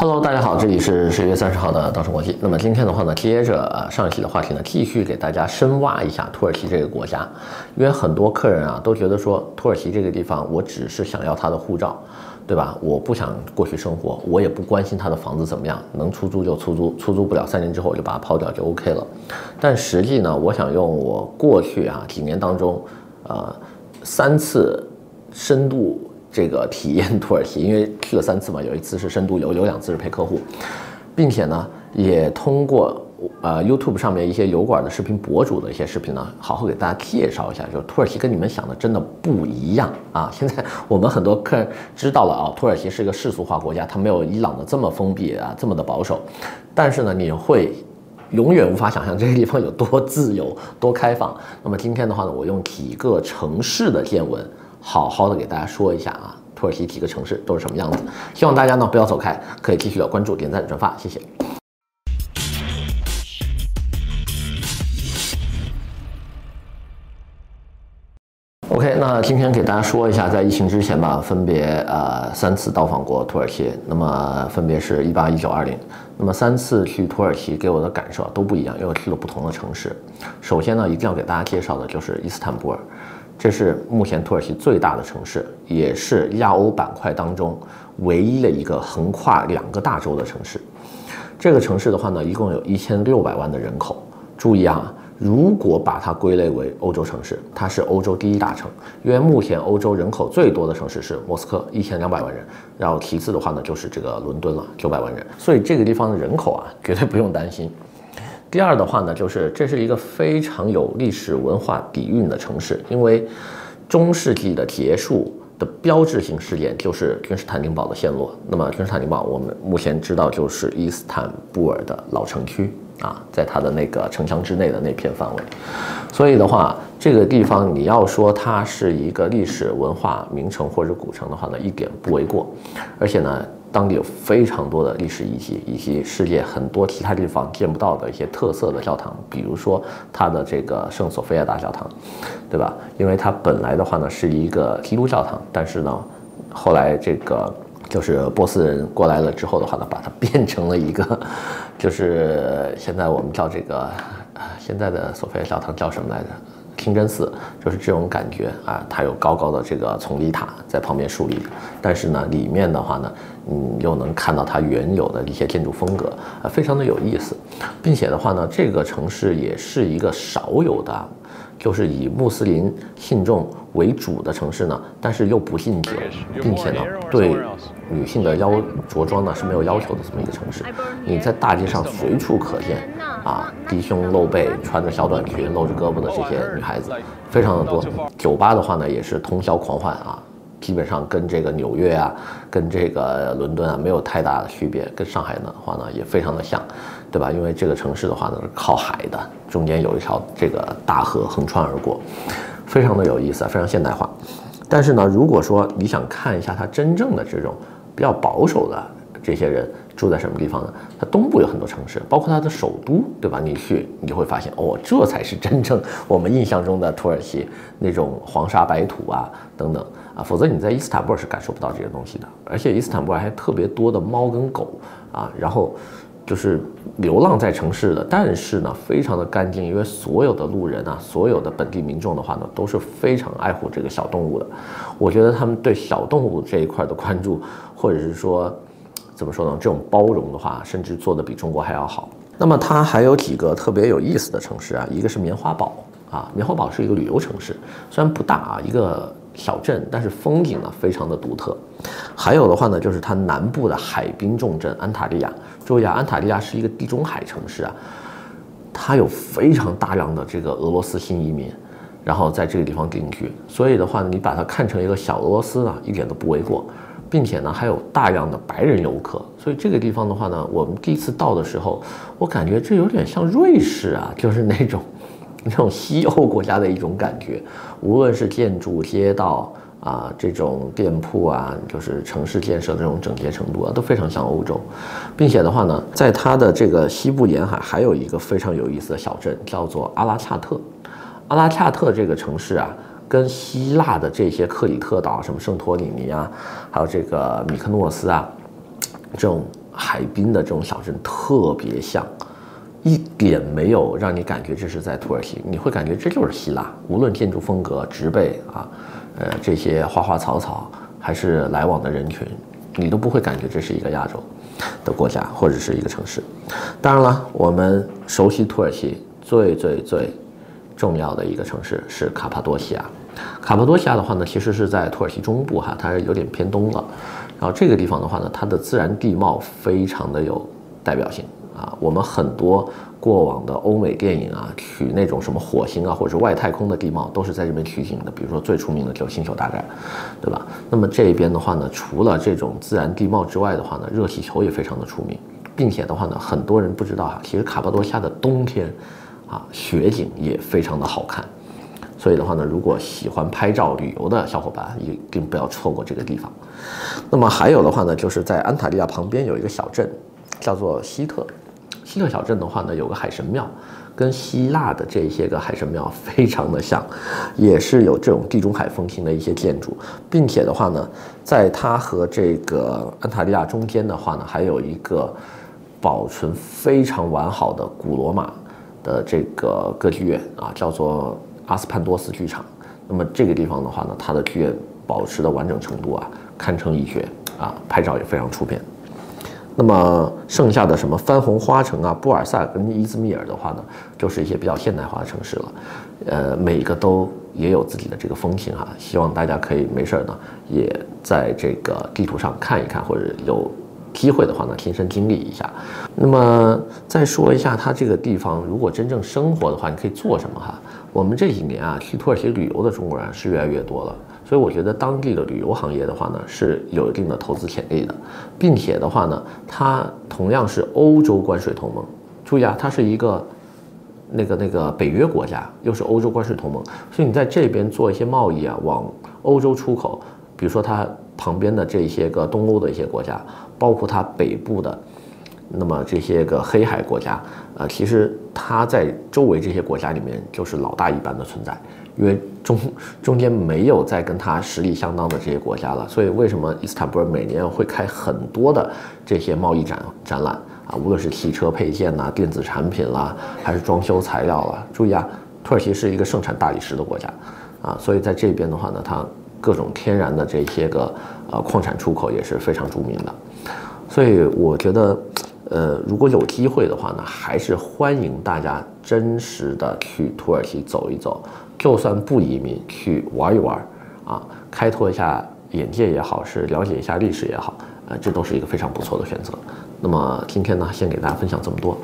Hello，大家好，这里是十一月三十号的稻盛国际。那么今天的话呢，接着上一期的话题呢，继续给大家深挖一下土耳其这个国家。因为很多客人啊都觉得说，土耳其这个地方，我只是想要他的护照，对吧？我不想过去生活，我也不关心他的房子怎么样，能出租就出租，出租不了三年之后我就把它抛掉就 OK 了。但实际呢，我想用我过去啊几年当中，呃，三次深度。这个体验土耳其，因为去了三次嘛，有一次是深度游，有两次是陪客户，并且呢，也通过呃 YouTube 上面一些油管的视频博主的一些视频呢，好好给大家介绍一下，就土耳其跟你们想的真的不一样啊！现在我们很多客人知道了啊，土耳其是一个世俗化国家，它没有伊朗的这么封闭啊，这么的保守，但是呢，你会永远无法想象这个地方有多自由、多开放。那么今天的话呢，我用几个城市的见闻。好好的给大家说一下啊，土耳其几个城市都是什么样子？希望大家呢不要走开，可以继续的关注、点赞、转发，谢谢。OK，那今天给大家说一下，在疫情之前吧，分别呃三次到访过土耳其，那么分别是一八、一九、二零，那么三次去土耳其给我的感受都不一样，因为我去了不同的城市。首先呢，一定要给大家介绍的就是伊斯坦布尔。这是目前土耳其最大的城市，也是亚欧板块当中唯一的一个横跨两个大洲的城市。这个城市的话呢，一共有一千六百万的人口。注意啊，如果把它归类为欧洲城市，它是欧洲第一大城。因为目前欧洲人口最多的城市是莫斯科，一千两百万人，然后其次的话呢就是这个伦敦了，九百万人。所以这个地方的人口啊，绝对不用担心。第二的话呢，就是这是一个非常有历史文化底蕴的城市，因为中世纪的结束的标志性事件就是君士坦丁堡的陷落。那么君士坦丁堡，我们目前知道就是伊斯坦布尔的老城区啊，在它的那个城墙之内的那片范围。所以的话，这个地方你要说它是一个历史文化名城或者古城的话呢，一点不为过。而且呢。当地有非常多的历史遗迹，以及世界很多其他地方见不到的一些特色的教堂，比如说它的这个圣索菲亚大教堂，对吧？因为它本来的话呢是一个基督教堂，但是呢，后来这个就是波斯人过来了之后的话呢，把它变成了一个，就是现在我们叫这个，现在的索菲亚教堂叫什么来着？清真寺就是这种感觉啊，它有高高的这个丛林塔在旁边树立，但是呢，里面的话呢，嗯，又能看到它原有的一些建筑风格啊，非常的有意思，并且的话呢，这个城市也是一个少有的。就是以穆斯林信众为主的城市呢，但是又不禁酒，并且呢，对女性的要着装呢是没有要求的这么一个城市。你在大街上随处可见啊，低胸露背、穿着小短裙、露着胳膊的这些女孩子，非常的多。酒吧的话呢，也是通宵狂欢啊。基本上跟这个纽约啊，跟这个伦敦啊没有太大的区别，跟上海的话呢也非常的像，对吧？因为这个城市的话呢是靠海的，中间有一条这个大河横穿而过，非常的有意思啊，非常现代化。但是呢，如果说你想看一下它真正的这种比较保守的这些人住在什么地方呢？它东部有很多城市，包括它的首都，对吧？你去你就会发现，哦，这才是真正我们印象中的土耳其那种黄沙白土啊，等等。啊，否则你在伊斯坦布尔是感受不到这些东西的，而且伊斯坦布尔还特别多的猫跟狗啊，然后就是流浪在城市的，但是呢非常的干净，因为所有的路人啊，所有的本地民众的话呢都是非常爱护这个小动物的。我觉得他们对小动物这一块的关注，或者是说怎么说呢，这种包容的话，甚至做得比中国还要好。那么它还有几个特别有意思的城市啊，一个是棉花堡啊，棉花堡是一个旅游城市，虽然不大啊，一个。小镇，但是风景呢非常的独特。还有的话呢，就是它南部的海滨重镇安塔利亚。注意啊，安塔利亚是一个地中海城市啊，它有非常大量的这个俄罗斯新移民，然后在这个地方定居。所以的话呢，你把它看成一个小俄罗斯呢，一点都不为过，并且呢还有大量的白人游客。所以这个地方的话呢，我们第一次到的时候，我感觉这有点像瑞士啊，就是那种。那种西欧国家的一种感觉，无论是建筑、街道啊，这种店铺啊，就是城市建设的这种整洁程度啊，都非常像欧洲，并且的话呢，在它的这个西部沿海还有一个非常有意思的小镇，叫做阿拉恰特。阿拉恰特这个城市啊，跟希腊的这些克里特岛，什么圣托里尼啊，还有这个米克诺斯啊，这种海滨的这种小镇特别像，一点没有让你感觉这是在土耳其，你会感觉这就是希腊，无论建筑风格、植被啊，呃这些花花草草，还是来往的人群，你都不会感觉这是一个亚洲的国家或者是一个城市。当然了，我们熟悉土耳其最最最重要的一个城市是卡帕多西亚。卡帕多西亚的话呢，其实是在土耳其中部哈，它是有点偏东了。然后这个地方的话呢，它的自然地貌非常的有代表性啊。我们很多过往的欧美电影啊，取那种什么火星啊或者是外太空的地貌，都是在这边取景的。比如说最出名的就是《星球大战》，对吧？那么这边的话呢，除了这种自然地貌之外的话呢，热气球也非常的出名，并且的话呢，很多人不知道哈，其实卡帕多西亚的冬天啊，雪景也非常的好看。所以的话呢，如果喜欢拍照旅游的小伙伴，一定不要错过这个地方。那么还有的话呢，就是在安塔利亚旁边有一个小镇，叫做希特。希特小镇的话呢，有个海神庙，跟希腊的这些个海神庙非常的像，也是有这种地中海风情的一些建筑，并且的话呢，在它和这个安塔利亚中间的话呢，还有一个保存非常完好的古罗马的这个歌剧院啊，叫做。阿斯潘多斯剧场，那么这个地方的话呢，它的剧院保持的完整程度啊，堪称一绝啊，拍照也非常出片。那么剩下的什么番红花城啊、布尔萨跟伊兹密尔的话呢，就是一些比较现代化的城市了，呃，每一个都也有自己的这个风情哈。希望大家可以没事儿呢，也在这个地图上看一看，或者有机会的话呢，亲身经历一下。那么再说一下它这个地方，如果真正生活的话，你可以做什么哈？我们这几年啊，去土耳其旅游的中国人是越来越多了，所以我觉得当地的旅游行业的话呢，是有一定的投资潜力的，并且的话呢，它同样是欧洲关税同盟。注意啊，它是一个那个那个北约国家，又是欧洲关税同盟，所以你在这边做一些贸易啊，往欧洲出口，比如说它旁边的这些个东欧的一些国家，包括它北部的。那么这些个黑海国家，呃，其实它在周围这些国家里面就是老大一般的存在，因为中中间没有再跟它实力相当的这些国家了，所以为什么伊斯坦布尔每年会开很多的这些贸易展展览啊？无论是汽车配件呐、电子产品啦，还是装修材料啦，注意啊，土耳其是一个盛产大理石的国家，啊，所以在这边的话呢，它各种天然的这些个呃矿产出口也是非常著名的，所以我觉得。呃，如果有机会的话呢，还是欢迎大家真实的去土耳其走一走，就算不移民去玩一玩，啊，开拓一下眼界也好，是了解一下历史也好，呃，这都是一个非常不错的选择。那么今天呢，先给大家分享这么多。